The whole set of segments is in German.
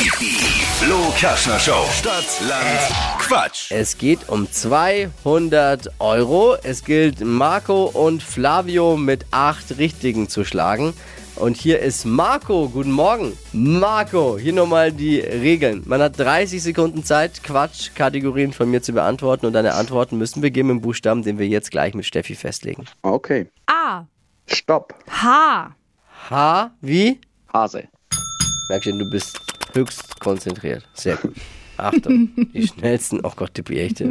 Die Flo Kaschner Show. Stadt, Land, Quatsch. Es geht um 200 Euro. Es gilt, Marco und Flavio mit acht Richtigen zu schlagen. Und hier ist Marco. Guten Morgen. Marco, hier nochmal die Regeln. Man hat 30 Sekunden Zeit, Quatsch-Kategorien von mir zu beantworten. Und deine Antworten müssen beginnen mit dem Buchstaben, den wir jetzt gleich mit Steffi festlegen. Okay. A. Stopp. H. H wie? Hase. Merk schon, du bist höchst konzentriert. Sehr gut. Achtung, die schnellsten. Oh Gott, Tippi, echt.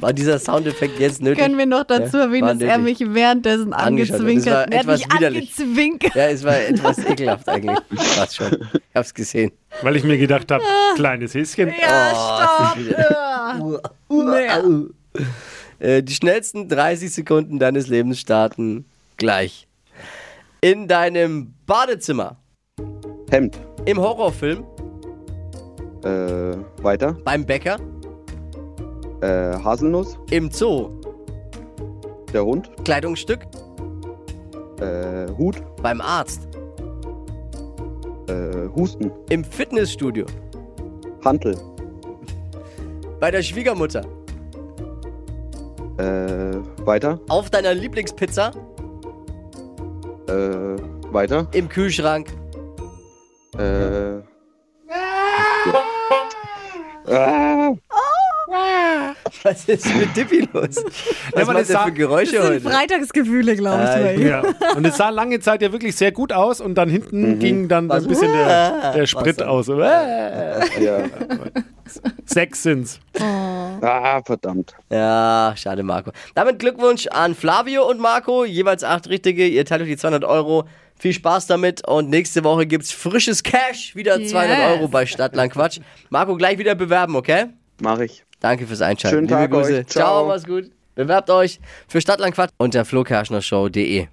War dieser Soundeffekt jetzt nötig? Können wir noch dazu erwähnen, dass er mich währenddessen angezwinkert hat? Er hat etwas mich widerlich. angezwinkert. Ja, es war etwas ekelhaft eigentlich. Fast schon. Ich hab's gesehen. Weil ich mir gedacht habe, kleines Häschen. Ja, Oh, stopp. Nee. Äh, Die schnellsten 30 Sekunden deines Lebens starten gleich. In deinem Badezimmer, Hemd. Im Horrorfilm, Äh, weiter. beim Bäcker, Äh, Haselnuss. im Zoo, Der Hund. Kleidungsstück, Äh, Hut. beim Arzt, Äh, Husten. im Fitnessstudio, Hantel. bei der Schwiegermutter, Äh, weiter. auf deiner Lieblingspizza, Äh, weiter. im Kühlschrank, Äh. Ah, Was ist mit Dippi los? Was weil macht der für Geräusche Das sind heute? Freitagsgefühle, glaube ich. Bei ihm. Ja. Und es sah lange Zeit ja wirklich sehr gut aus und dann hinten ging dann Was? ein bisschen der, der Sprit Was? aus. Äh, ja. Sechs sind's. ah, verdammt. Ja, schade, Marco. Damit Glückwunsch an Flavio und Marco. Jeweils acht Richtige. Ihr teilt euch die 200 Euro. Viel Spaß damit. Und nächste Woche gibt's frisches Cash. Wieder 200 Yes. Euro bei Stadtland Quatsch. Marco, gleich wieder bewerben, okay? Mach ich. Danke fürs Einschalten. Schönen Tag Liebe Grüße. euch. Ciao. mach's gut. Bewerbt euch für Stadtland Quatsch unter flokerschnershow.de.